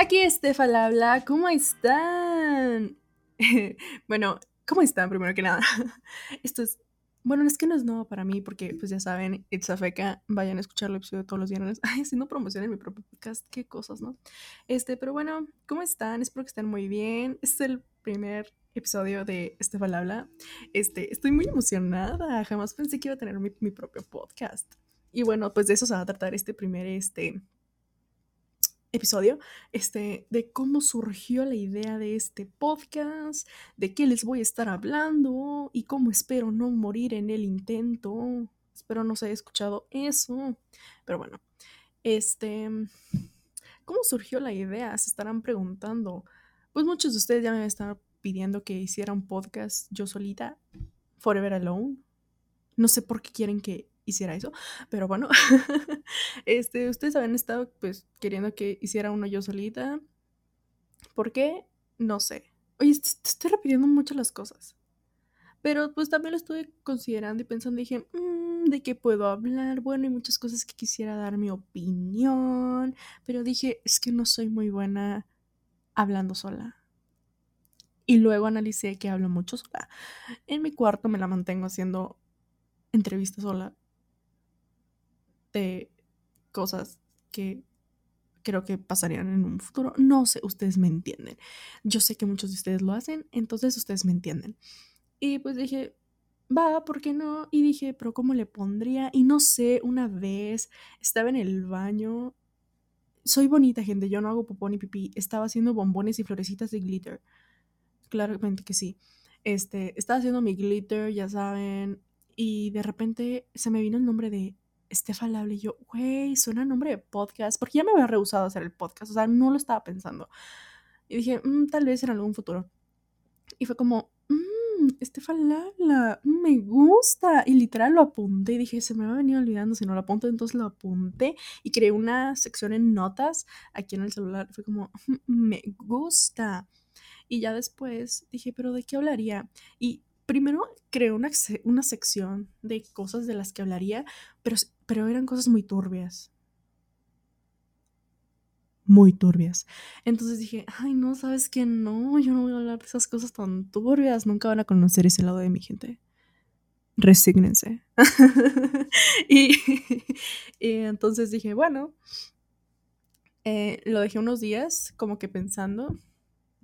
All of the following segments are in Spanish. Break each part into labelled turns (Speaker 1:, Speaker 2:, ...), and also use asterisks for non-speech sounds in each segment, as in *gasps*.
Speaker 1: Aquí Estefa habla, ¿cómo están? *laughs* bueno, ¿cómo están primero que nada? *laughs* Esto es, bueno, es que no es nuevo para mí porque pues ya saben, It's a Feca, vayan a escuchar el episodio todos los viernes. *laughs* Ay, haciendo promoción en mi propio podcast, qué cosas, ¿no? Este, pero bueno, ¿cómo están? Espero que estén muy bien. Este es el primer episodio de Estefa habla. Este, estoy muy emocionada, jamás pensé que iba a tener mi, mi propio podcast. Y bueno, pues de eso se va a tratar este primer, este, episodio, este, de cómo surgió la idea de este podcast, de qué les voy a estar hablando y cómo espero no morir en el intento. Espero no se haya escuchado eso. Pero bueno, este, ¿cómo surgió la idea? Se estarán preguntando. Pues muchos de ustedes ya me están pidiendo que hiciera un podcast yo solita, Forever Alone. No sé por qué quieren que hiciera eso, pero bueno, *laughs* este, ustedes habían estado pues queriendo que hiciera uno yo solita. ¿Por qué? No sé. Oye, estoy repitiendo mucho las cosas. Pero pues también lo estuve considerando y pensando, dije, mm, ¿de qué puedo hablar? Bueno, hay muchas cosas que quisiera dar mi opinión, pero dije, es que no soy muy buena hablando sola. Y luego analicé que hablo mucho sola. En mi cuarto me la mantengo haciendo entrevistas sola de cosas que creo que pasarían en un futuro. No sé, ustedes me entienden. Yo sé que muchos de ustedes lo hacen, entonces ustedes me entienden. Y pues dije, va, ¿por qué no? Y dije, pero ¿cómo le pondría? Y no sé, una vez estaba en el baño. Soy bonita, gente, yo no hago popón ni pipí. Estaba haciendo bombones y florecitas de glitter. Claramente que sí. Este, estaba haciendo mi glitter, ya saben. Y de repente se me vino el nombre de Estefa Lable y yo, güey, suena nombre de podcast, porque ya me había rehusado a hacer el podcast, o sea, no lo estaba pensando. Y dije, mm, tal vez en algún futuro. Y fue como, mmm, Labla, mm, me gusta. Y literal lo apunté y dije, se me va a venir olvidando si no lo apunto, entonces lo apunté y creé una sección en notas aquí en el celular. Fue como, *laughs* me gusta. Y ya después dije, pero ¿de qué hablaría? Y primero creé una, una sección de cosas de las que hablaría, pero, pero eran cosas muy turbias. Muy turbias. Entonces dije, ay, no, sabes que no, yo no voy a hablar de esas cosas tan turbias. Nunca van a conocer ese lado de mi gente. Resígnense. *laughs* *laughs* y, entonces dije, bueno, eh, lo dejé unos días como que pensando.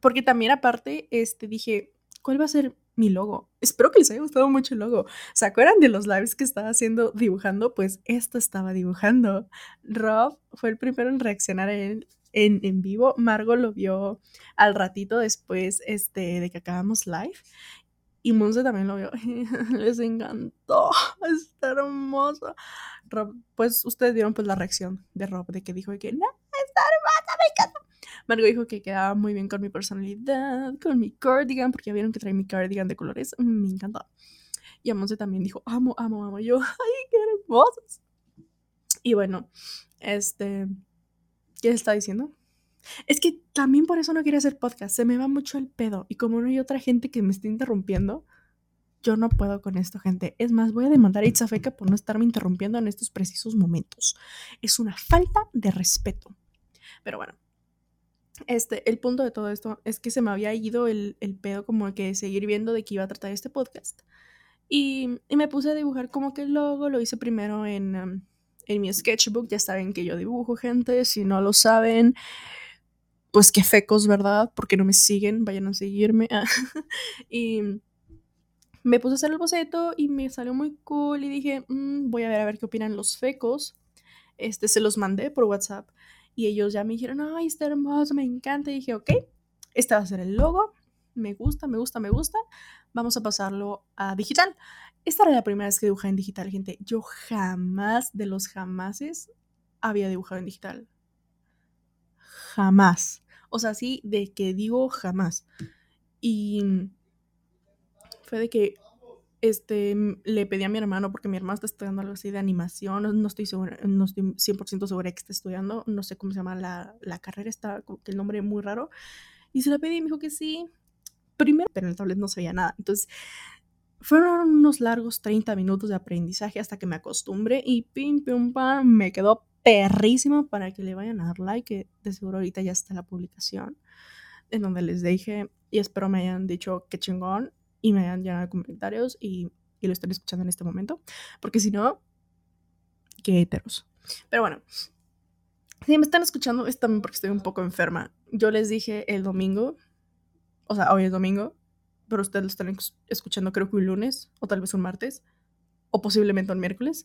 Speaker 1: Porque también aparte, este, dije, ¿cuál va a ser mi logo. Espero que les haya gustado mucho el logo. ¿Se acuerdan de los lives que estaba haciendo dibujando? Pues esto estaba dibujando. Rob fue el primero en reaccionar en, en, vivo. Margo lo vio al ratito después este, de que acabamos live. Y Monse también lo vio. *laughs* Les encantó. Está hermoso. Rob, pues ustedes vieron pues la reacción de Rob de que dijo que no, está hermosa, me encanta. Margo dijo que quedaba muy bien con mi personalidad, con mi cardigan, porque ya vieron que trae mi cardigan de colores. Mm, me encanta. Y Amonce también dijo, amo, amo, amo. yo, *laughs* ay, qué hermosos. Y bueno, este, ¿qué está diciendo? Es que también por eso no quería hacer podcast. Se me va mucho el pedo. Y como no hay otra gente que me esté interrumpiendo, yo no puedo con esto, gente. Es más, voy a demandar a Itzafeca por no estarme interrumpiendo en estos precisos momentos. Es una falta de respeto. Pero bueno, este, el punto de todo esto es que se me había ido el, el pedo como que seguir viendo de qué iba a tratar este podcast. Y, y, me puse a dibujar como que el logo, lo hice primero en, um, en mi sketchbook, ya saben que yo dibujo gente, si no lo saben, pues qué fecos, ¿verdad? Porque no me siguen, vayan a seguirme. *laughs* y me puse a hacer el boceto y me salió muy cool y dije, mm, voy a ver a ver qué opinan los fecos. Este, se los mandé por WhatsApp y ellos ya me dijeron, ay, está hermoso, me encanta. Y dije, ok, este va a ser el logo. Me gusta, me gusta, me gusta. Vamos a pasarlo a digital. Esta era la primera vez que dibujaba en digital, gente. Yo jamás, de los jamases, había dibujado en digital. Jamás. O sea, sí, de que digo jamás. Y fue de que este, le pedí a mi hermano, porque mi hermano está estudiando algo así de animación, no, estoy segura, no estoy 100% segura que está estudiando, no sé cómo se llama la, la carrera, está como que el nombre muy raro, y se la pedí y me dijo que sí, primero, pero en el tablet no se nada, entonces fueron unos largos 30 minutos de aprendizaje hasta que me acostumbré y pim, pim, pam, me quedó perrísimo para que le vayan a dar like, que de seguro ahorita ya está la publicación, en donde les dije, y espero me hayan dicho qué chingón, y me hayan llenado comentarios, y, y lo estén escuchando en este momento, porque si no, qué heteros. Pero bueno, si me están escuchando es también porque estoy un poco enferma. Yo les dije el domingo, o sea, hoy es domingo, pero ustedes lo están escuchando creo que un lunes, o tal vez un martes, o posiblemente un miércoles.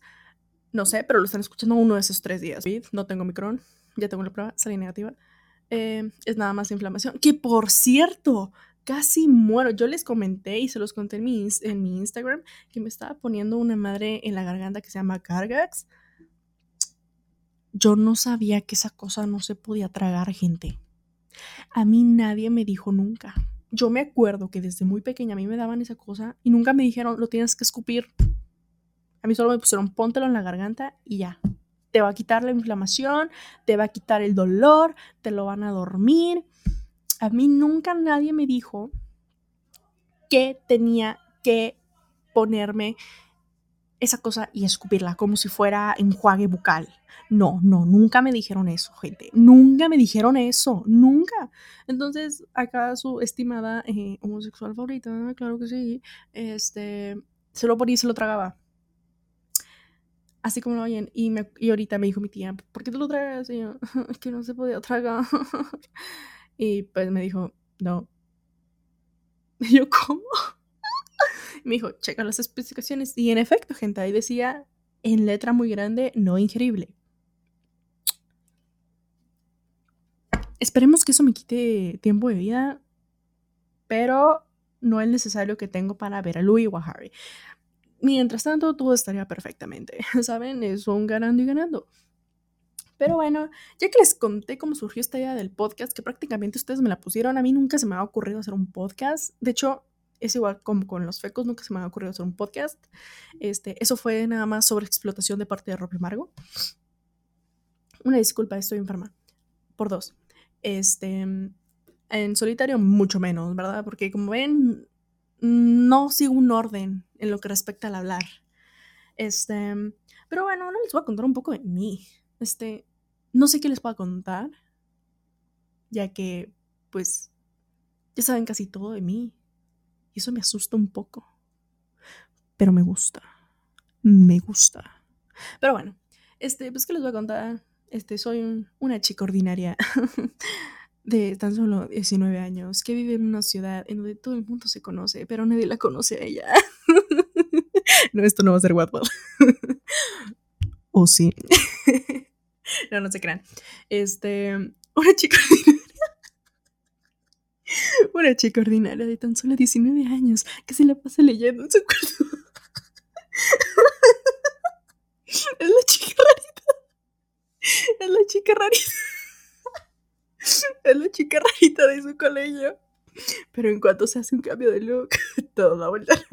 Speaker 1: No sé, pero lo están escuchando uno de esos tres días. No tengo micrón, ya tengo la prueba, salí negativa. Eh, es nada más inflamación. Que por cierto, casi muero. Yo les comenté y se los conté en mi, en mi Instagram que me estaba poniendo una madre en la garganta que se llama Cargax. Yo no sabía que esa cosa no se podía tragar, gente. A mí nadie me dijo nunca. Yo me acuerdo que desde muy pequeña a mí me daban esa cosa y nunca me dijeron, lo tienes que escupir. A mí solo me pusieron, póntelo en la garganta y ya. Te va a quitar la inflamación, te va a quitar el dolor, te lo van a dormir. A mí nunca nadie me dijo que tenía que ponerme esa cosa y escupirla como si fuera enjuague bucal. No, no, nunca me dijeron eso, gente. Nunca me dijeron eso, nunca. Entonces, acá su estimada eh, homosexual favorita, claro que sí, este, se lo ponía y se lo tragaba así como lo oyen. Y, me, ahorita me dijo mi tía, ¿por qué te lo tragas? Y yo, *laughs* es que no se podía tragar. *laughs* y pues me dijo, no. *laughs* Y yo, ¿cómo? *laughs* me dijo, checa las especificaciones. Y en efecto, gente, ahí decía en letra muy grande, no ingerible. Esperemos que eso me quite tiempo de vida, pero no es necesario que tengo para ver a Louis o a. Mientras tanto, todo estaría perfectamente, *laughs* ¿saben? Es un ganando y ganando. Pero bueno, ya que les conté cómo surgió esta idea del podcast, que prácticamente ustedes me la pusieron, a mí nunca se me ha ocurrido hacer un podcast. De hecho, es igual como con los fecos, nunca se me ha ocurrido hacer un podcast. Este, eso fue nada más sobre explotación de parte de Rob Margo. Una disculpa, estoy enferma. Por dos. Este, en solitario mucho menos, ¿verdad? Porque como ven, no sigo un orden en lo que respecta al hablar. Este, pero bueno, ahora les voy a contar un poco de mí. Este, no sé qué les puedo contar, ya que, pues, ya saben casi todo de mí. Y eso me asusta un poco. Pero me gusta. Me gusta. Pero bueno, este, pues, ¿qué les voy a contar? Este, soy una chica ordinaria. *laughs* de tan solo 19 años que vive en una ciudad en donde todo el mundo se conoce, pero nadie la conoce a ella. *laughs* no, esto no va a ser guapo. *laughs* o sí. *laughs* no, no se crean. Este, una chica *laughs* ordinaria. Una chica ordinaria de tan solo 19 años que se la pasa leyendo en su cuarto. *laughs* es la chica rarita. Es la chica rarita. es la chica rarita de su colegio. Pero en cuanto se hace un cambio de look, todo vuelta a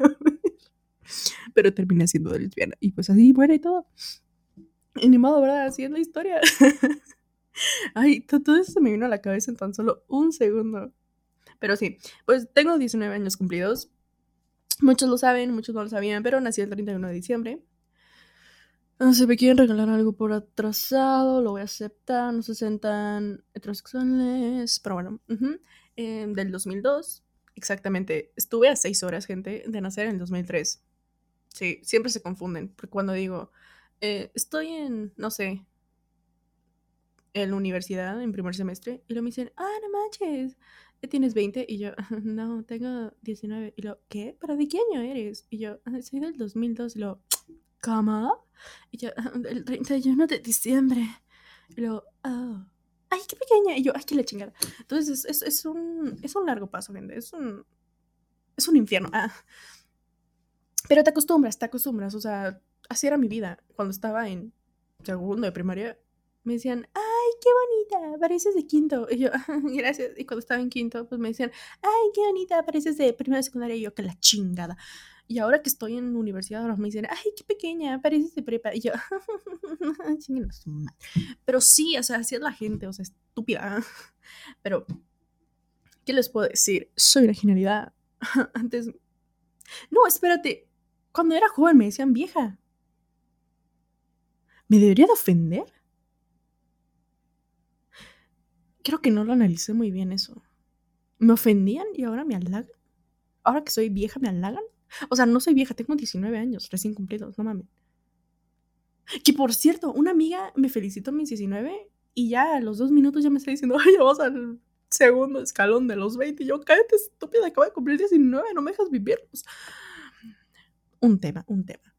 Speaker 1: Pero termina siendo lesbiana. Y pues así muere y todo. Y ni modo, ¿verdad? Así es la historia. *laughs* Ay, todo eso me vino a la cabeza en tan solo un segundo. Pero sí, pues tengo 19 años cumplidos. Muchos lo saben, muchos no lo sabían, pero nací el 31 de diciembre. No sé, me quieren regalar algo por atrasado, lo voy a aceptar, no se sentan heterosexuales, pero bueno, em, del 2002, exactamente, estuve a seis horas, gente, de nacer en el 2003. Sí, siempre se confunden, porque cuando digo, eh, estoy en, no sé, en la universidad, en primer semestre, y lo me dicen, ah, no manches, tienes 20, y yo, *laughs* no, tengo 19, y lo, ¿qué? ¿Para de qué año eres? Y yo, ah, soy del 2002, y lo, *tsk* ¿cómo? Y yo, *laughs* el 31 de diciembre. Y luego, oh, ay, qué pequeña. Y yo, ay, qué la chingada. Entonces, es, es, un, es un largo paso, gente. Es un, es un infierno. Ah. Pero te acostumbras, te acostumbras. O sea, así era mi vida. Cuando estaba en segundo de primaria, me decían, ay, qué bonita, pareces de quinto. Y yo, *laughs* gracias. Y cuando estaba en quinto, pues me decían, ay, qué bonita, pareces de primera secundaria. Y yo, que la chingada. Y ahora que estoy en universidad, ahora me dicen, ay, qué pequeña, pareces de prepa. Y yo, *laughs* Pero sí, o sea, así es la gente, o sea, estúpida. *laughs* Pero, ¿qué les puedo decir? Soy una genialidad. Antes. No, espérate. Cuando era joven me decían vieja. ¿Me debería de ofender? creo que no lo analicé muy bien eso. Me ofendían y ahora me halagan. Ahora que soy vieja, me halagan. O sea, no soy vieja, tengo 19 años, recién cumplidos, no mames. Que por cierto, una amiga me felicitó a mis 19 y ya a los dos minutos ya me está diciendo, *laughs* ay, vamos al segundo escalón de los 20. Y yo, cállate, estúpida, acabo de cumplir 19, no me dejas vivir. Pues, un tema, un tema.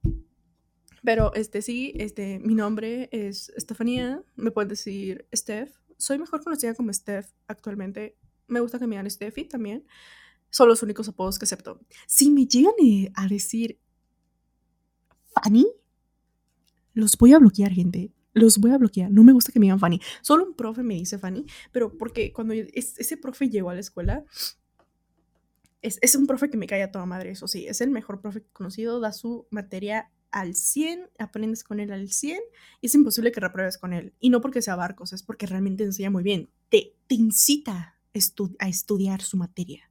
Speaker 1: Pero este sí, este, mi nombre es Estefanía, me puedes decir Steph. Soy mejor conocida como Steph actualmente. Me gusta que me digan Steffi también. Son los únicos apodos que acepto. Si me llegan eh, a decir Fanny, los voy a bloquear, gente. Los voy a bloquear. No me gusta que me digan Fanny. Solo un profe me dice Fanny, pero porque cuando ese profe llegó a la escuela, es, es, un profe que me cae a toda madre, eso sí. Es el mejor profe conocido, da su materia al 100, aprendes con él al 100, y es imposible que repruebes con él. Y no porque sea barcos, es porque realmente enseña muy bien. Te, te incita a estudiar su materia.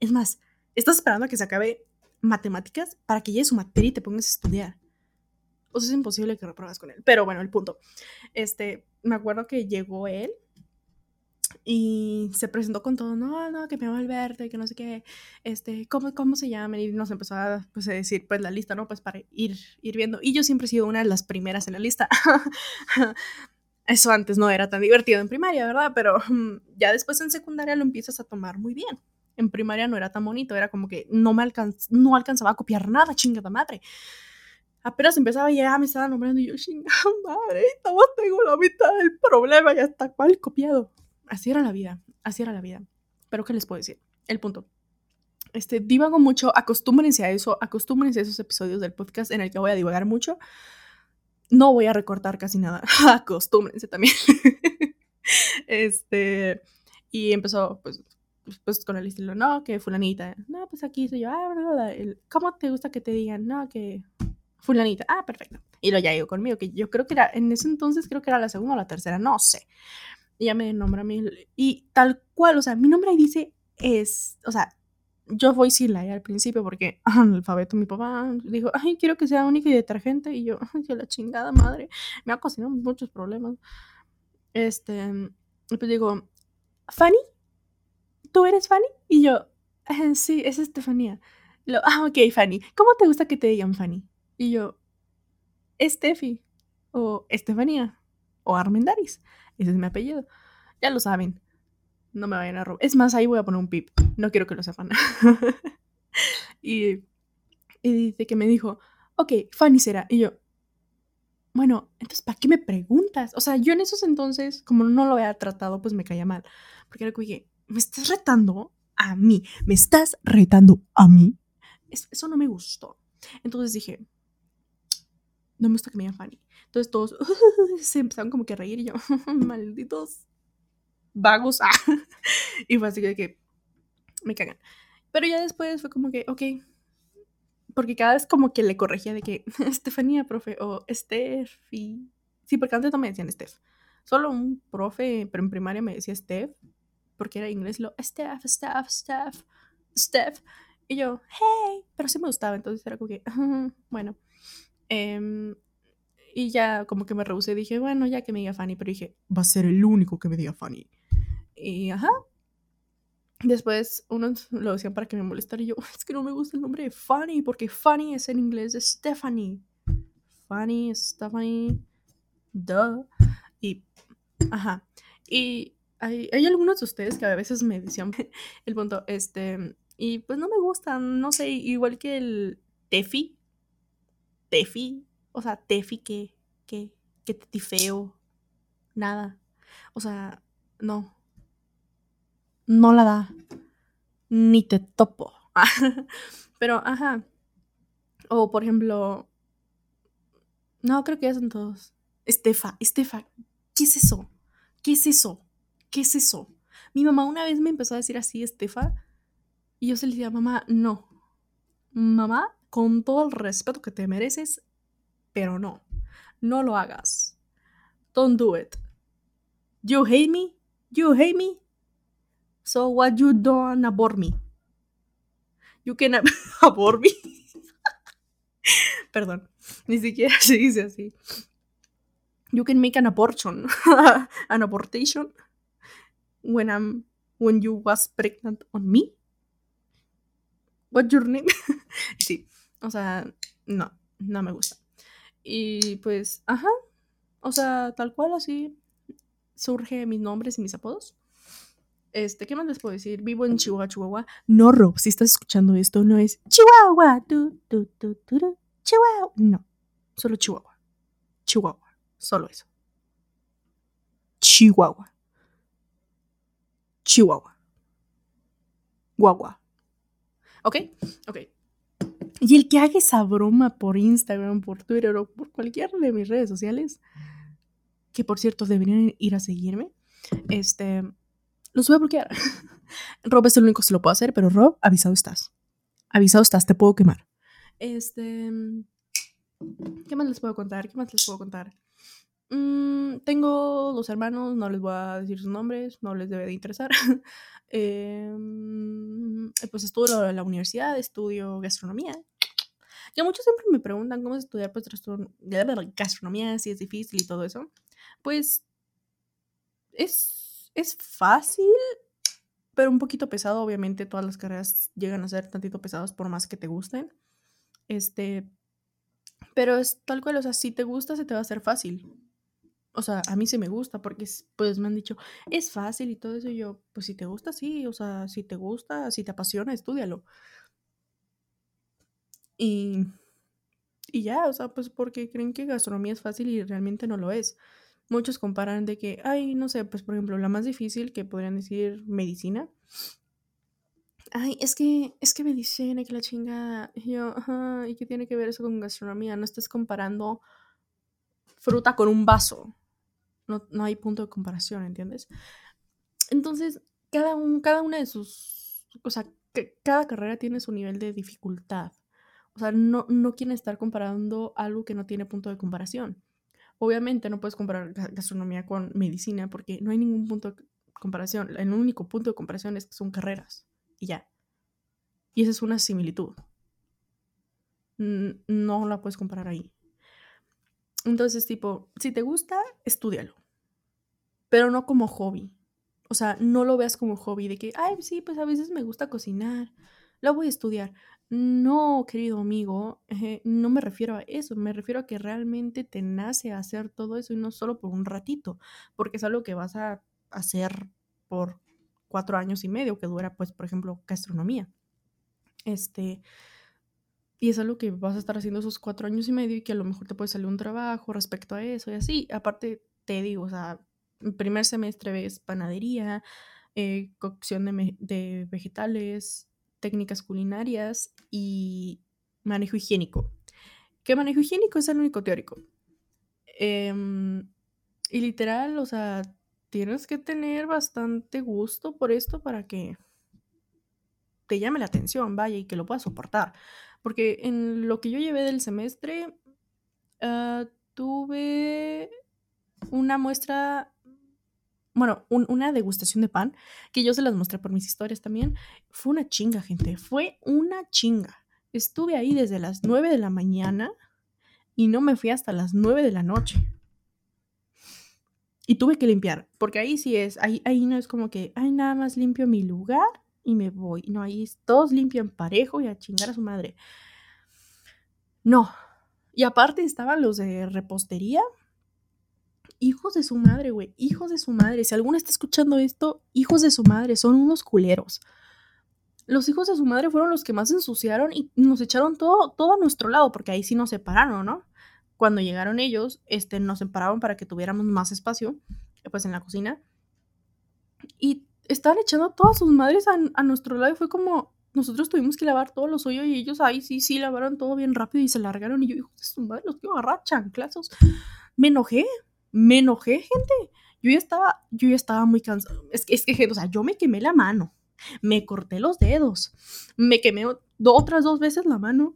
Speaker 1: Es más, estás esperando a que se acabe matemáticas para que llegue su materia y te pongas a estudiar. O sea, es imposible que repruebas con él. Pero bueno, el punto. Este, me acuerdo que llegó él y se presentó con todo, no, no, que me llamo Alberto que no sé qué, este, ¿cómo, cómo se llama? Y nos empezó a, pues, decir, pues, la lista, ¿no? Pues para ir, ir viendo. Y yo siempre he sido una de las primeras en la lista. *laughs* Eso antes no era tan divertido en primaria, ¿verdad? Pero mm, ya después en secundaria lo empiezas a tomar muy bien. En primaria no era tan bonito, era como que no me alcanz no alcanzaba a copiar nada, chingada madre. Apenas empezaba y ya me estaba nombrando y yo, chingada madre, estaba tengo la mitad del problema, ya está mal copiado. Así era la vida, así era la vida. Pero ¿qué les puedo decir? El punto. Este, divago mucho, acostúmbrense a eso, acostúmbrense a esos episodios del podcast en el que voy a divagar mucho no voy a recortar casi nada. *laughs* Acostúmbrense también. *laughs* este, y empezó, pues, pues con el estilo, no, que fulanita, no, pues aquí soy yo, ah, verdad, ¿cómo te gusta que te digan? No, que fulanita, ah, perfecto. Y lo ya conmigo, que yo creo que era, en ese entonces creo que era la segunda o la tercera, no sé. Ya me nombra a mí, y tal cual, o sea, mi nombre ahí dice es, o sea, yo voy sin la al principio porque el alfabeto mi papá dijo, ay, quiero que sea única y detergente. Y yo, *laughs* ay, la chingada madre. Me ha cocinado muchos problemas. Este, pues digo, ¿Fanny? ¿Tú eres Fanny? Y yo, eh, sí, es Estefanía. Lo, ah, ok, Fanny. ¿Cómo te gusta que te digan Fanny? Y yo, Estefi. O Estefanía. O Armendaris. Ese es mi apellido. Ya lo saben. No me vayan a robar. Es más, ahí voy a poner un pip. No quiero que lo sepan. *laughs* y, y dice que me dijo, ok, Fanny será. Y yo, bueno, entonces, ¿para qué me preguntas? O sea, yo en esos entonces, como no lo había tratado, pues me caía mal. Porque era que, ¿me estás retando a mí? ¿Me estás retando a mí? eso no me gustó. Entonces dije, no me gusta que me digan Fanny. Entonces todos *laughs* se empezaron como que a reír y yo, *laughs* malditos vagos. Ah. *laughs* y fue así que me cagan. Pero ya después fue como que, ok. Porque cada vez como que le corregía de que Estefanía, profe, o Steffi. Sí, porque antes no me decían Steph. Solo un profe, pero en primaria me decía Steph, porque era inglés, lo Steph, Steph, Steph, Steph. Y yo, hey, pero sí me gustaba, entonces era como que, bueno. Em, y ya como que me rehusé, dije, bueno, ya que me diga Fanny, pero dije, va a ser el único que me diga Fanny. Y ajá. Después unos *laughs* lo decían para que me molestara y yo, es que no me gusta el nombre de Fanny, porque Fanny es en inglés Stephanie. Fanny, Stephanie, duh. Y, ajá. Y hay, hay algunos de ustedes que a veces me decían *laughs* el punto, este, y pues no me gustan, no sé, igual que el Tefi. Tefi, o sea, Tefi que, que, te feo, nada. O sea, no, no la da. Ni te topo. *laughs* Pero, ajá. O, por ejemplo. No, creo que ya son todos. Estefa, Estefa, ¿qué es eso? ¿Qué es eso? ¿Qué es eso? Mi mamá una vez me empezó a decir así, Estefa, y yo se le decía, mamá, no. Mamá, con todo el respeto que te mereces, pero no. No lo hagas. Don't do it. You hate me? You hate me? So what you done abort me? You can *laughs* abort me. Perdón, ni siquiera *laughs* se dice así. You can make an abortion. *laughs* an abortation. when I'm when you was pregnant on me. What's your name? sí, o sea, no, no me gusta. Y pues, ajá, o sea, tal cual así surge mis nombres y mis apodos. Este, ¿qué más les puedo decir? Vivo en Chihuahua, Chihuahua. No, Rob, si estás escuchando esto, no es Chihuahua, tu, tu, tu, tu, Chihuahua. No, solo Chihuahua. Chihuahua, solo eso. Chihuahua. Chihuahua. Guagua. ¿Ok? Ok. Y el que haga esa broma por Instagram, por Twitter o por cualquier de mis redes sociales, que por cierto deberían ir a seguirme, este, los voy a bloquear. *laughs* Rob es el único que se lo puede hacer, pero Rob, avisado estás. Avisado estás, te puedo quemar. Este, ¿qué más les puedo contar? ¿Qué más les puedo contar? Mm, tengo dos hermanos, no les voy a decir sus nombres, no les debe de interesar. *laughs* Em, pues estudio en la universidad, estudio gastronomía. Que muchos siempre me preguntan cómo es estudiar pues, gastronomía, si es difícil y todo eso. Pues es, es fácil, pero un poquito pesado. Obviamente todas las carreras llegan a ser tantito pesadas por más que te gusten. Este, pero es tal cual, o sea, si te gusta se te va a hacer fácil o sea, a mí sí me gusta porque pues me han dicho, es fácil y todo eso. Y yo, pues si te gusta, sí, o sea, si te gusta, si te apasiona, estudialo. Y, y ya, o sea, pues porque creen que gastronomía es fácil y realmente no lo es. Muchos comparan de que, ay, no sé, pues por ejemplo, la más difícil que podrían decir medicina. Ay, es que, es que medicina, que la chinga. Y yo, ajá, ¿y qué tiene que ver eso con gastronomía? No estés comparando fruta con un vaso. No, hay punto de comparación, ¿entiendes? Entonces, cada, un, cada una de sus, o sea, cada carrera tiene su nivel de dificultad. O sea, no, no quieren estar comparando algo que no tiene punto de comparación. Obviamente no puedes comparar gastronomía con medicina porque no hay ningún punto de comparación. El único punto de comparación es que son carreras y ya. Y esa es una similitud. No la puedes comparar ahí. Entonces, tipo, si te gusta, estudialo. Pero no como hobby. O sea, no lo veas como hobby de que, ay, sí, pues a veces me gusta cocinar. Lo voy a estudiar. No, querido amigo, no me refiero a eso, me refiero a que realmente te nace hacer todo eso y no solo por un ratito, porque es algo que vas a hacer por cuatro años y medio, que dura, pues, por ejemplo, gastronomía. Este, y es algo que vas a estar haciendo esos cuatro años y medio y que a lo mejor te puede salir un trabajo respecto a eso y así. Aparte, te digo, o sea, primer semestre ves panadería, eh, cocción de, vegetales, técnicas culinarias y manejo higiénico. ¿Qué manejo higiénico es el único teórico? Em, y literal, o sea, tienes que tener bastante gusto por esto para que te llame la atención, vaya, y que lo puedas soportar. Porque en lo que yo llevé del semestre, ah, tuve una muestra, bueno, una degustación de pan, que yo se las mostré por mis historias también. Fue una chinga, gente, fue una chinga. Estuve ahí desde las 9 de la mañana y no me fui hasta las 9 de la noche. Y tuve que limpiar, porque ahí sí es, ahí, ahí no es como que, ay, nada más limpio mi lugar y me voy. No, ahí todos limpian parejo y a chingar a su madre. No. Y aparte estaban los de repostería. Hijos de su madre, güey. Hijos de su madre. Si alguno está escuchando esto, hijos de su madre. Son unos culeros. Los hijos de su madre fueron los que más ensuciaron y nos echaron todo, todo a nuestro lado, porque ahí sí nos separaron, ¿no? Cuando llegaron ellos, este, nos separaron para que tuviéramos más espacio, pues en la cocina. Y estaban echando todas sus madres a, nuestro lado y fue como, nosotros tuvimos que lavar todos los hoyos y ellos ahí sí, sí, lavaron todo bien rápido y se largaron y yo, hijo de su madre, los quiero agarrar chanclazos. Me enojé, me enojé, gente. Yo ya estaba, yo ya estaba muy cansado. Es que, es que, o sea, yo me quemé la mano, me corté los dedos, me quemé otras dos veces la mano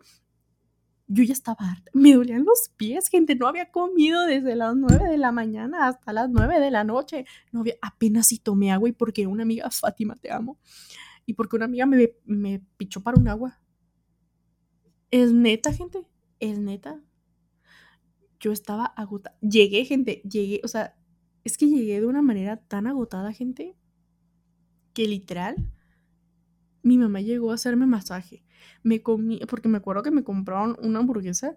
Speaker 1: yo ya estaba harta. Me dolían los pies, gente. No había comido desde las 9 de la mañana hasta las 9 de la noche. No había, apenas si tomé agua y porque una amiga, *laughs* Fátima, te amo. Y porque una amiga me, me pichó para un agua. Es neta, gente. Es neta. Yo estaba agotada. Llegué, gente. Llegué, o sea, es que llegué de una manera tan agotada, gente. que literal, mi mamá llegó a hacerme masaje. Me comí, porque me acuerdo que me compraron una hamburguesa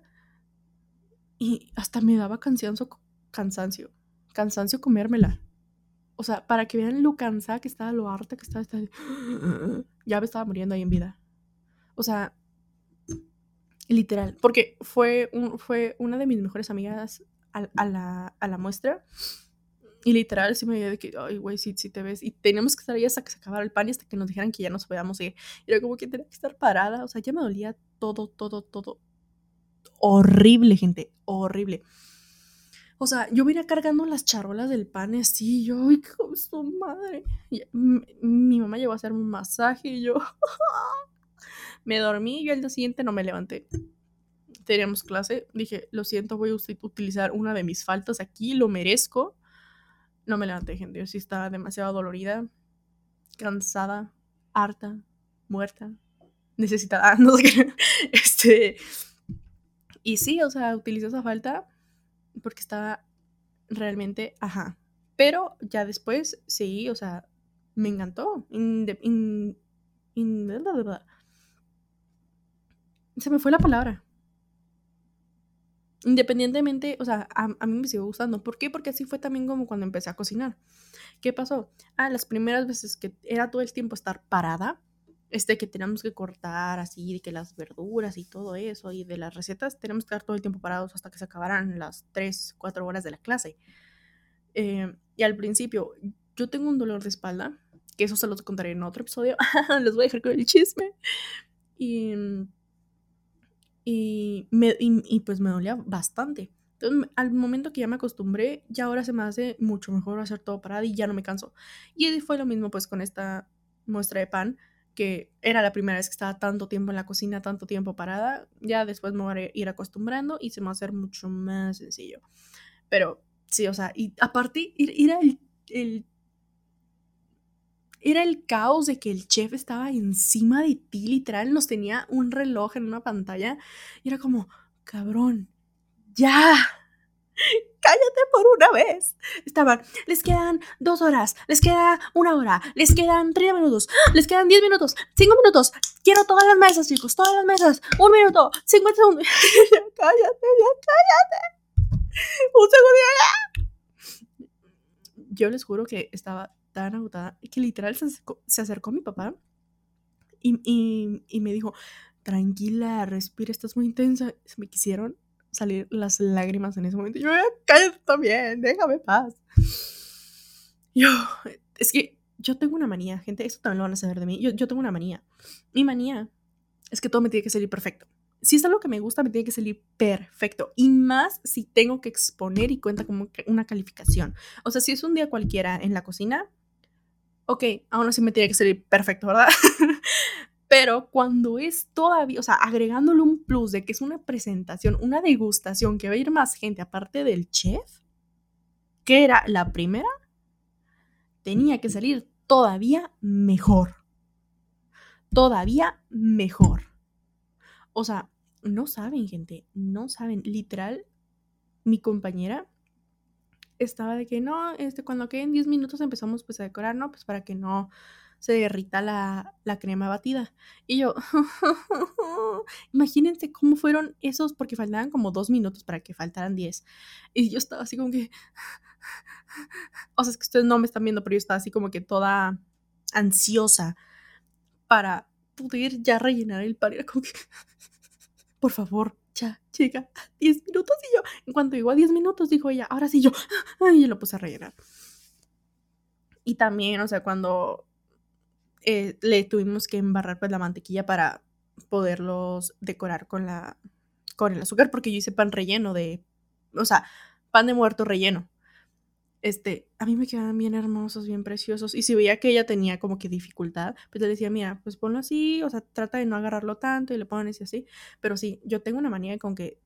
Speaker 1: y hasta me daba cansancio, cansancio, cansancio comérmela. O sea, para que vean lo cansada que estaba, lo harta que estaba, estaba *gasps* ya me estaba muriendo ahí en vida. O sea, literal, porque fue, un, fue una de mis mejores amigas a, la, a la muestra. Y literal, sí me dio de que, ay, güey, sí, sí te ves. Y teníamos que estar ahí hasta que se acabara el pan y hasta que nos dijeran que ya nos podíamos ir. Y era como que tenía que estar parada. O sea, ya me dolía todo, todo, todo. Horrible, gente. Horrible. O sea, yo venía cargando las charolas del pan así, yo, ay, qué su madre. mi mamá llegó a hacerme un masaje y yo *laughs* me dormí y al día siguiente no me levanté. Teníamos clase, dije, lo siento, voy a utilizar una de mis faltas aquí, lo merezco. No me levanté, gente, yo sí estaba demasiado dolorida, cansada, harta, muerta, necesitada, *laughs* no sé. Este, y sí, o sea, utilicé esa falta porque estaba realmente, ajá. Pero ya después, sí, o sea, me encantó. Se me fue la palabra. Independientemente, o sea, a, mí me sigue gustando. ¿Por qué? Porque así fue también como cuando empecé a cocinar. ¿Qué pasó? Ah, las primeras veces que era todo el tiempo estar parada, este que tenemos que cortar así, que las verduras y todo eso, y de las recetas, tenemos que estar todo el tiempo parados hasta que se acabaran las 3, 4 horas de la clase. Eh, y al principio, yo tengo un dolor de espalda, que eso se los contaré en otro episodio, *laughs* les voy a dejar con el chisme. Y, y, me, y, pues me dolía bastante. Entonces, al momento que ya me acostumbré, ya ahora se me hace mucho mejor hacer todo parado y ya no me canso. Y fue lo mismo pues con esta muestra de pan que era la primera vez que estaba tanto tiempo en la cocina, tanto tiempo parada, ya después me voy a ir acostumbrando y se me va a hacer mucho más sencillo. Pero sí, o sea, y aparte era el, el era el caos de que el chef estaba encima de ti, literal, nos tenía un reloj en una pantalla y era como, cabrón, ya, cállate por una vez. Estaban, les quedan dos horas, les queda una hora, les quedan 30 minutos, les quedan 10 minutos, 5 minutos. Quiero todas las mesas, chicos, todas las mesas. Un minuto, 50 segundos. *laughs* ya cállate, ya cállate. Un segundo ya. Yo les juro que estaba tan agotada que literal se acercó, se acercó a mi papá y, y, y me dijo, tranquila, respira, estás muy intensa. Se me quisieron salir las lágrimas en ese momento. Yo, cállate también, déjame paz. Yo, es que yo tengo una manía, gente, esto también lo van a saber de mí. Yo, yo tengo una manía. Mi manía es que todo me tiene que salir perfecto. Si es algo que me gusta, me tiene que salir perfecto. Y más si tengo que exponer y cuenta como una calificación. O sea, si es un día cualquiera en la cocina, ok, aún así me tiene que salir perfecto, ¿verdad? *laughs* Pero cuando es todavía, o sea, agregándole un plus de que es una presentación, una degustación que va a ir más gente aparte del chef, que era la primera, tenía que salir todavía mejor. Todavía mejor. O sea, no saben, gente, no saben. Literal, mi compañera estaba de que no, este, cuando queden 10 minutos empezamos pues a decorar, ¿no? Pues para que no se derrita la, crema batida. Y yo, *laughs* imagínense cómo fueron esos, porque faltaban como dos minutos para que faltaran diez. Y yo estaba así como que, *laughs* o sea, es que ustedes no me están viendo, pero yo estaba así como que toda ansiosa para poder ya rellenar el pan. Era como que, *laughs* por favor, ya, chica, 10 minutos. Y yo, en cuanto llegó a 10 minutos, dijo ella, ahora sí yo, *laughs* y lo puse a rellenar. Y también, o sea, cuando eh, le tuvimos que embarrar pues la mantequilla para poderlos decorar con la con el azúcar porque yo hice pan relleno de o sea pan de muerto relleno este a mí me quedaban bien hermosos bien preciosos y si veía que ella tenía como que dificultad pues le decía mira pues ponlo así o sea trata de no agarrarlo tanto y le pones así pero sí yo tengo una manía con que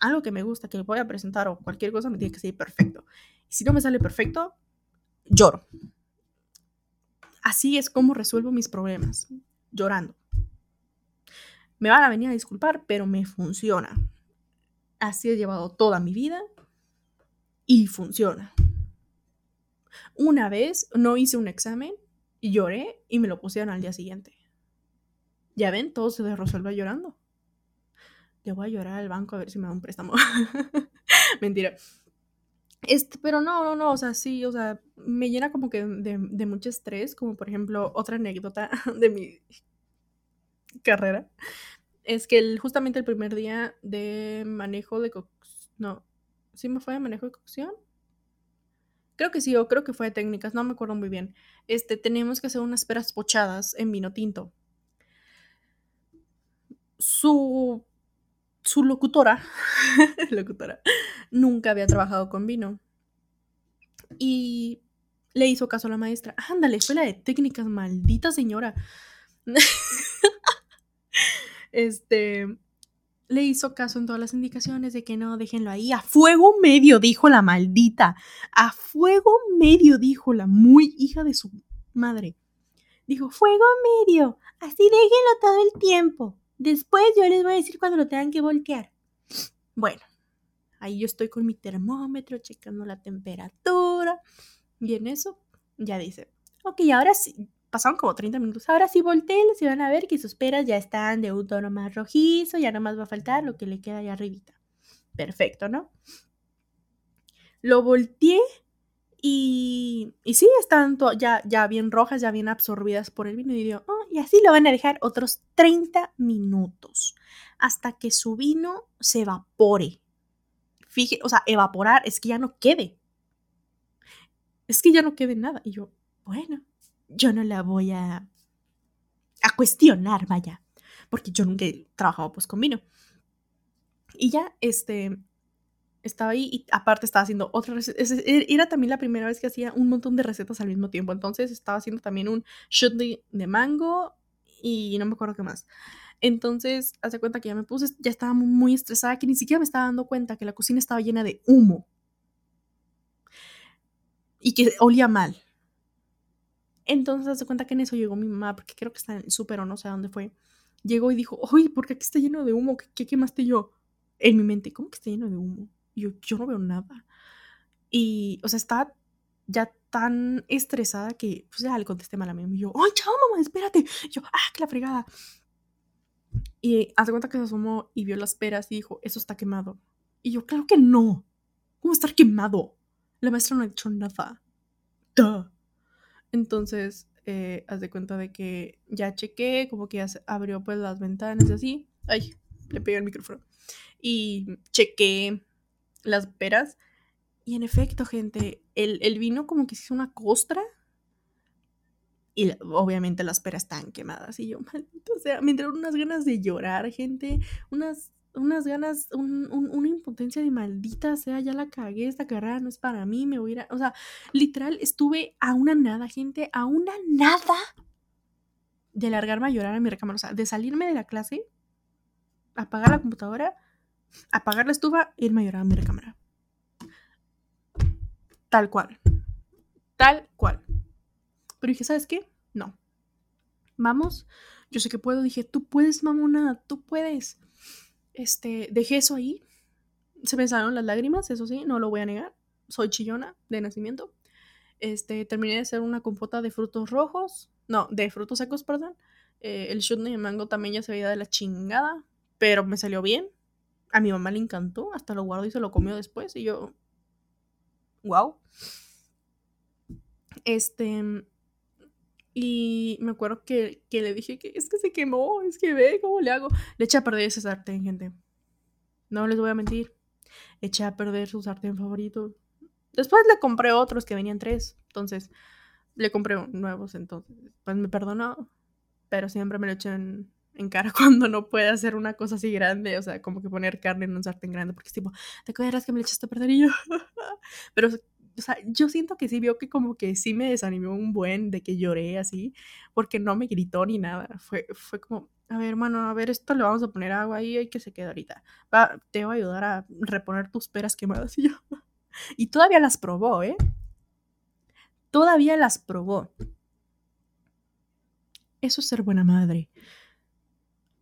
Speaker 1: algo que me gusta que le voy a presentar o cualquier cosa me tiene que salir perfecto y si no me sale perfecto lloro Así es como resuelvo mis problemas, llorando. Me van a venir a disculpar, pero me funciona. Así he llevado toda mi vida y funciona. Una vez no hice un examen Y lloré y me lo pusieron al día siguiente. Ya ven, todo se resuelve llorando. Le voy a llorar al banco a ver si me da un préstamo. *laughs* Mentira. Este, pero no, no, no, o sea, sí, o sea, me llena como que de, de mucho estrés, como por ejemplo otra anécdota *laughs* de mi carrera, es que el, justamente el primer día de manejo de cocción, no, ¿sí me fue de manejo de cocción? Creo que sí, o creo que fue de técnicas, no me acuerdo muy bien. Este, teníamos que hacer unas peras pochadas en vino tinto. Su, su locutora, *laughs* locutora, nunca había trabajado con vino. Y le hizo caso a la maestra. Ándale, fue la de técnicas, maldita señora. *laughs* este, le hizo caso en todas las indicaciones de que no, déjenlo ahí. A fuego medio, dijo la maldita. A fuego medio, dijo la muy hija de su madre. Dijo, fuego medio, así déjenlo todo el tiempo. Después yo les voy a decir cuando lo tengan que voltear. Bueno, ahí yo estoy con mi termómetro checando la temperatura. Y en eso ya dice, ok, ahora sí, pasaron como 30 minutos. Ahora sí volteen, y van a ver que sus peras ya están de un tono más rojizo, ya más va a faltar lo que le queda ahí arribita. Perfecto, ¿no? Lo volteé y, y sí, están ya, ya bien rojas, ya bien absorbidas por el vino. Y digo, oh, y así lo van a dejar otros 30 minutos hasta que su vino se evapore. Fíjate, o sea, evaporar es que ya no quede. Es que ya no quede nada. Y yo, bueno, yo no la voy a, a cuestionar, vaya, porque yo nunca he trabajado pues con vino. Y ya, este, estaba ahí y aparte estaba haciendo otra receta. E, era también la primera vez que hacía un montón de recetas al mismo tiempo. Entonces estaba haciendo también un chutney de mango y no me acuerdo qué más. Entonces, hace cuenta que ya me puse, ya estaba muy estresada, que ni siquiera me estaba dando cuenta que la cocina estaba llena de humo. Y que olía mal. Entonces se cuenta que en eso llegó mi mamá, porque creo que está en súper o no sé dónde fue. Llegó y dijo, oye, ¿por qué aquí está lleno de humo? ¿Qué, quemaste yo? En mi mente, ¿cómo que está lleno de humo? Y yo, yo no veo nada. Y, o sea, estaba ya tan estresada que, pues ya le contesté mal a mí. Y yo, ay, chao, mamá, espérate. Y yo, ah, que la fregada. Y hace cuenta que se asomó y vio las peras y dijo, eso está quemado. Y yo, claro que no. ¿Cómo estar quemado? La maestra no ha dicho nada. Duh. Entonces, eh, haz de cuenta de que ya chequé, como que ya abrió pues las ventanas y así. Ay, le pegué el micrófono. Y chequé las peras. Y en efecto, gente, el, vino como que se hizo una costra. Y obviamente las peras están quemadas. Y yo, maldito, sea, me entraron unas ganas de llorar, gente. Unas unas ganas, una impotencia de maldita sea, ya la cagué, esta carrera no es para mí, me voy a ir a... O sea, literal, estuve a una nada, gente, a una nada de largarme a llorar a mi recámara. O sea, de salirme de la clase, apagar la computadora, apagar la estufa, irme a llorar a mi recámara. Tal cual. Tal cual. Pero dije, ¿sabes qué? No. Vamos, yo sé que puedo. Dije, tú puedes, mamona, tú puedes. Este, dejé eso ahí. Se me salieron las lágrimas, eso sí, no lo voy a negar. Soy chillona de nacimiento. Este, terminé de hacer una compota de frutos rojos. No, de frutos secos, perdón. Eh, el chutney de mango también ya se veía de la chingada. Pero me salió bien. A mi mamá le encantó. Hasta lo guardó y se lo comió después. Y yo. Wow. Este. Y me acuerdo que, le dije que es que se quemó, es que ve cómo le hago. Le eché a perder ese sartén, gente. No les voy a mentir. Eché a perder su sartén favorito. Después le compré otros que venían tres. Entonces, le compré nuevos. Entonces, pues me perdonó. Pero siempre me lo eché en, cara *laughs* cuando no puede hacer una cosa así grande. O sea, como que poner carne en un sartén grande. Porque es tipo, ¿te acuerdas que me lo echaste a perder? Y yo, *laughs* pero o sea, yo siento que sí vio que como que sí me desanimó un buen de que lloré así, porque no me gritó ni nada. Fue, fue como, a ver, hermano, a ver, esto le vamos a poner agua ahí y que se quede ahorita. Va, te voy a ayudar a reponer tus peras quemadas. *laughs* Y yo, y todavía las probó, ¿eh? Todavía las probó. Eso es ser buena madre.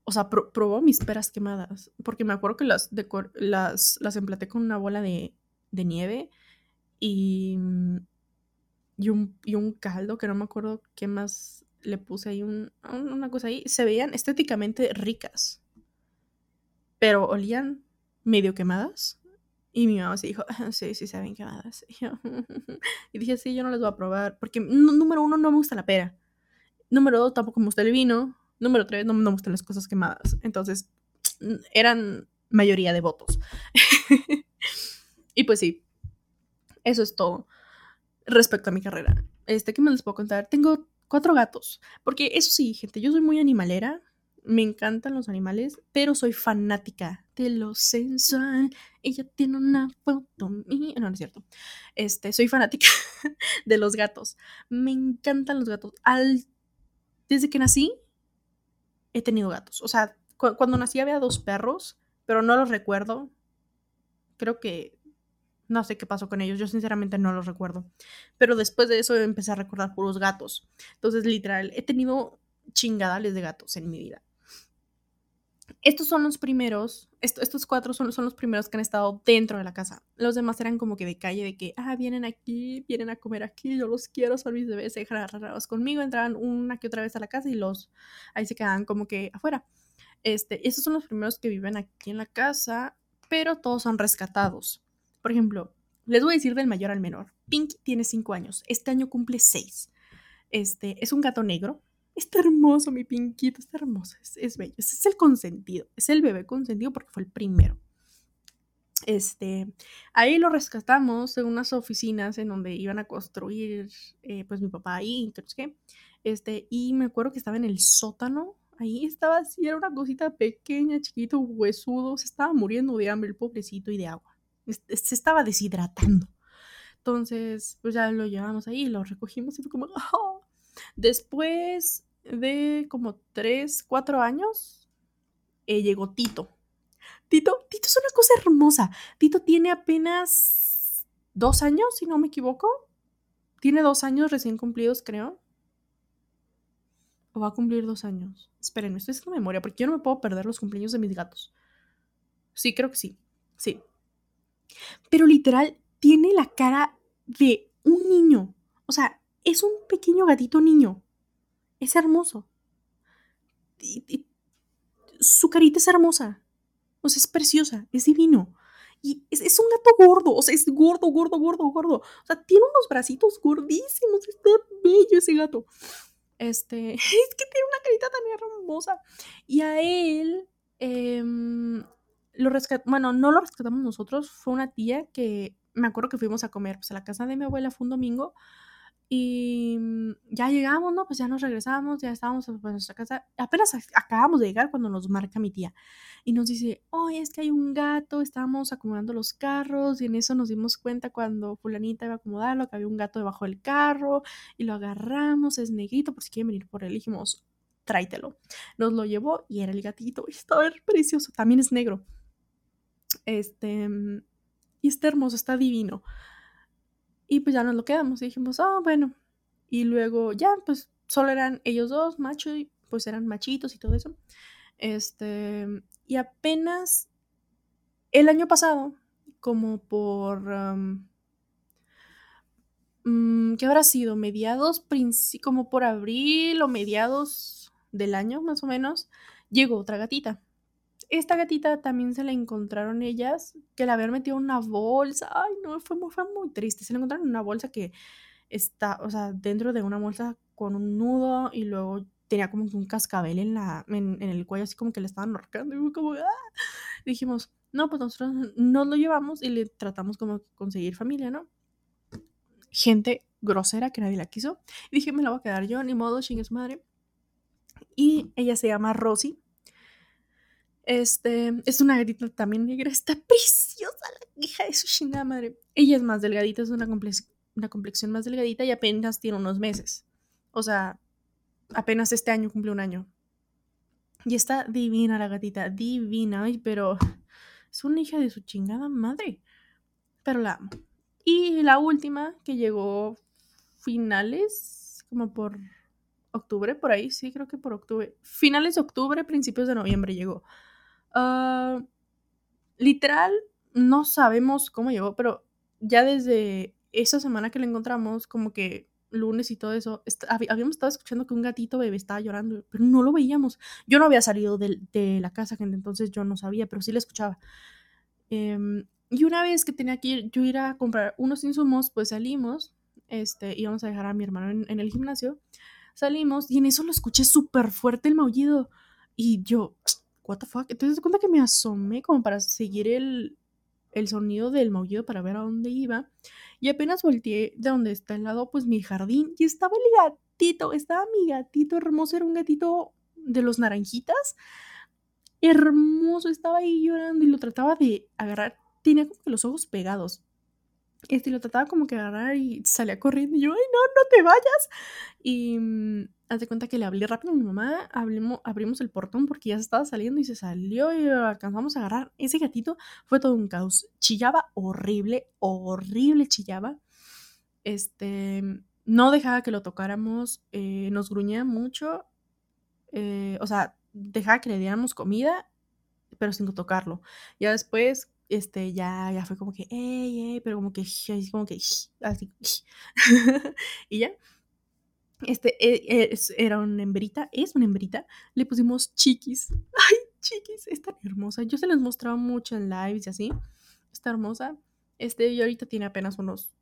Speaker 1: O sea, probó mis peras quemadas. Porque me acuerdo que las, las, las emplaté con una bola de, de nieve y, y un, y un caldo, que no me acuerdo qué más le puse ahí, un, una cosa ahí, se veían estéticamente ricas, pero olían medio quemadas. Y mi mamá se dijo, ah, sí, sí, saben quemadas. *laughs* Y, y dije, sí, yo no las voy a probar, porque número uno, no me gusta la pera. Número dos, tampoco me gusta el vino. Número tres, no me gustan las cosas quemadas. Entonces, eran mayoría de votos. *laughs* y pues sí, eso es todo respecto a mi carrera. Este, ¿qué me les puedo contar? Tengo cuatro gatos. Porque eso sí, gente, yo soy muy animalera. Me encantan los animales, pero soy fanática de lo sensual. Ella tiene una foto mía. No, no es cierto. Este, soy fanática *laughs* de los gatos. Me encantan los gatos. Al... Desde que nací, he tenido gatos. O sea, cuando nací había dos perros, pero no los recuerdo. Creo que no sé qué pasó con ellos, yo sinceramente no los recuerdo. Pero después de eso empecé a recordar puros gatos. Entonces, literal, he tenido chingadales de gatos en mi vida. Estos son los primeros, estos cuatro son, son, los primeros que han estado dentro de la casa. Los demás eran como que de calle, de que, ah, vienen aquí, vienen a comer aquí, yo los quiero, son mis bebés, se conmigo, entraban una que otra vez a la casa y los, ahí se quedaban como que afuera. Este, estos son los primeros que viven aquí en la casa, pero todos son rescatados. Por ejemplo, les voy a decir del mayor al menor. Pink tiene 5 años. Este año cumple 6. Este, es un gato negro. Está hermoso, mi Pinkito, está hermoso. Es, bello. Es el consentido. Es el bebé consentido porque fue el primero. Este, ahí lo rescatamos de unas oficinas en donde iban a construir, eh, pues mi papá ahí, entonces qué. Este, y me acuerdo que estaba en el sótano. Ahí estaba así, era una cosita pequeña, chiquito, huesudo. Se estaba muriendo de hambre el pobrecito y de agua se estaba deshidratando. Entonces, pues ya lo llevamos ahí, lo recogimos y fue como, oh". después de como 3, 4 años, eh, llegó Tito. Tito, Tito es una cosa hermosa. Tito tiene apenas dos años, si no me equivoco. Tiene dos años recién cumplidos, creo. O va a cumplir dos años. Esperen, estoy haciendo memoria porque yo no me puedo perder los cumpleaños de mis gatos. Sí, creo que sí. Sí, pero literal, tiene la cara de un niño. O sea, es un pequeño gatito niño. Es hermoso. su carita es hermosa. O sea, es preciosa, es divino. Y es, un gato gordo, o sea, es gordo, gordo, gordo, gordo. O sea, tiene unos bracitos gordísimos. Está bello ese gato. Este, *laughs* es que tiene una carita tan hermosa. Y a él, em, lo bueno, no lo rescatamos nosotros, fue una tía que me acuerdo que fuimos a comer pues, a la casa de mi abuela, fue un domingo, y mm, ya llegamos, ¿no? Pues ya nos regresamos, ya estábamos en nuestra casa. Apenas acabamos de llegar cuando nos marca mi tía y nos dice, oye, es que hay un gato, estábamos acomodando los carros y en eso nos dimos cuenta cuando fulanita iba a acomodarlo que había un gato debajo del carro y lo agarramos, es negrito, por si quieren venir por él. dijimos, tráitelo. Nos lo llevó y era el gatito y estaba precioso, también es negro. Este, y está hermoso, está divino. Y pues ya nos lo quedamos y dijimos, ah, bueno. Y luego ya, pues solo eran ellos dos, macho, y pues eran machitos y todo eso. Este, y apenas el año pasado, como por... Mm, ¿Qué habrá sido? Mediados, como por abril o mediados del año más o menos, llegó otra gatita esta gatita también se la encontraron ellas, que la habían metido en una bolsa. Ay, no, fue muy, fue muy triste. Se la encontraron en una bolsa que está, o sea, dentro de una bolsa con un nudo y luego tenía como un cascabel en, la, en, el cuello, así como que le estaban marcando. Y ¡ah! dijimos, no, pues nosotros nos lo llevamos y le tratamos como conseguir familia, ¿no? Gente grosera que nadie la quiso. Y dije, me la voy a quedar yo, ni modo, chingue su madre. Y ella se llama Rosy este, es una gatita también negra, está preciosa la hija de su chingada madre. Ella es más delgadita, es una, una complexión más delgadita y apenas tiene unos meses. O sea, apenas este año cumple un año. Y está divina la gatita, divina, pero es una hija de su chingada madre. Pero la amo. Y la última que llegó finales, como por octubre, por ahí, sí, creo que por octubre. Finales de octubre, principios de noviembre llegó. Uh, literal, no sabemos cómo llegó, pero ya desde esa semana que lo encontramos, como que lunes y todo eso, habíamos estado escuchando que un gatito bebé estaba llorando, pero no lo veíamos. Yo no había salido de, la casa, gente, entonces yo no sabía, pero sí lo escuchaba. Em, y una vez que tenía que ir, yo ir a comprar unos insumos, pues salimos, este, íbamos a dejar a mi hermano en, en el gimnasio, salimos y en eso lo escuché súper fuerte el maullido. Y yo, what the fuck, entonces cuenta que me asomé como para seguir el, el sonido del maullido para ver a dónde iba. Y apenas volteé de donde está el lado, pues mi jardín, y estaba el gatito, estaba mi gatito hermoso, era un gatito de los naranjitas. Hermoso, estaba ahí llorando y lo trataba de agarrar. Tenía como que los ojos pegados. Este, lo trataba como que agarrar y salía corriendo. Y yo, ay, no, no te vayas. Y mm, Hace cuenta que le hablé rápido a mi mamá, abrimos el portón porque ya se estaba saliendo y se salió y alcanzamos a agarrar. Ese gatito fue todo un caos. Chillaba horrible, horrible chillaba. Este, no dejaba que lo tocáramos, eh, nos gruñía mucho. Eh, o sea, dejaba que le diéramos comida, pero sin tocarlo. Ya después, este, ya, ya fue como que, ey, ey, pero como que, como que, así, *laughs* y ya. Este e, era una hembrita, es una hembrita. Le pusimos chiquis. Ay, chiquis, es tan hermosa. Yo se las mostraba mucho en lives y así. Está hermosa. Este, y ahorita tiene apenas unos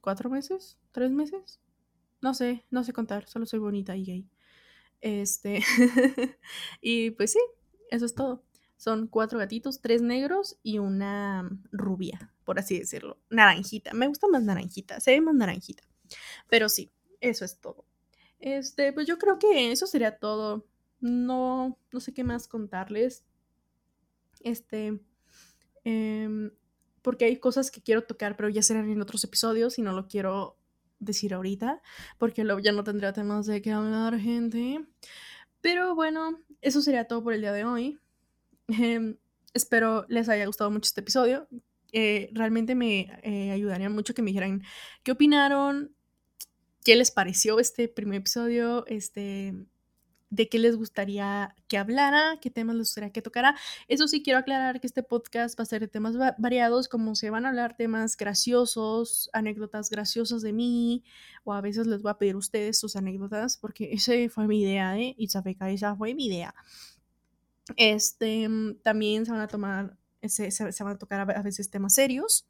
Speaker 1: cuatro meses, tres meses. No sé, no sé contar, solo soy bonita y gay. Este, *laughs* y pues sí, eso es todo. Son cuatro gatitos, tres negros y una rubia, por así decirlo. Naranjita, me gusta más naranjita, se ve más naranjita. Pero sí, eso es todo. Este, pues yo creo que eso sería todo. No, no sé qué más contarles. Este, em, porque hay cosas que quiero tocar, pero ya serán en otros episodios y no lo quiero decir ahorita, porque luego ya no tendría temas de qué hablar, gente. Pero bueno, eso sería todo por el día de hoy. Em, espero les haya gustado mucho este episodio. Eh, realmente me eh, ayudaría mucho que me dijeran qué opinaron, qué les pareció este primer episodio, este, de qué les gustaría que hablara, qué temas les gustaría que tocara. Eso sí, quiero aclarar que este podcast va a ser de temas variados, como se van a hablar temas graciosos, anécdotas graciosas de mí, o a veces les voy a pedir a ustedes sus anécdotas, porque *laughs* esa fue mi idea, ¿eh? Itzafeka, esa fue mi idea. Este, también se van a tomar, se, se van a tocar a veces temas serios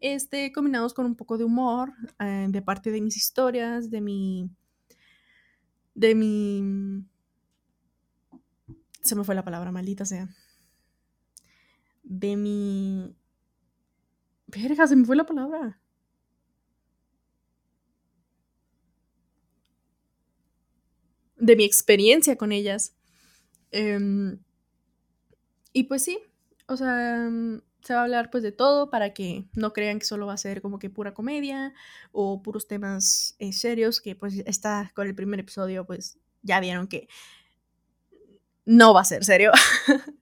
Speaker 1: este, combinados con un poco de humor eh, de parte de mis historias, de mi... de mi... Se me fue la palabra, maldita sea. De mi... Verga, se me fue la palabra. De mi experiencia con ellas. Em, y pues sí, o sea, se va a hablar pues de todo para que no crean que solo va a ser como que pura comedia o puros temas eh, serios que pues está con el primer episodio pues ya vieron que no va a ser serio. *laughs*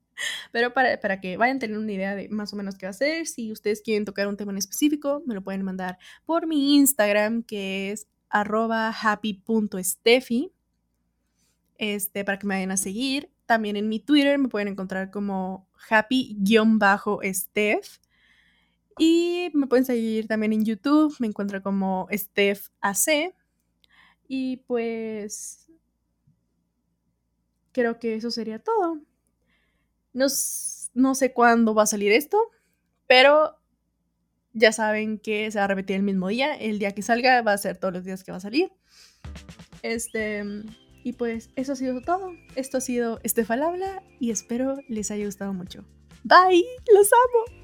Speaker 1: Pero para, para, que vayan a tener una idea de más o menos qué va a ser, si ustedes quieren tocar un tema en específico, me lo pueden mandar por mi Instagram que es arroba happy.steffi este, para que me vayan a seguir. También en mi Twitter me pueden encontrar como happy-steph. Y me pueden seguir también en YouTube, me encuentro como Steph AC. Y pues creo que eso sería todo. No, no sé cuándo va a salir esto, pero ya saben que se va a repetir el mismo día. El día que salga va a ser todos los días que va a salir. Este. Y pues eso ha sido todo. Esto ha sido Estefal Habla y espero les haya gustado mucho. Bye, los amo.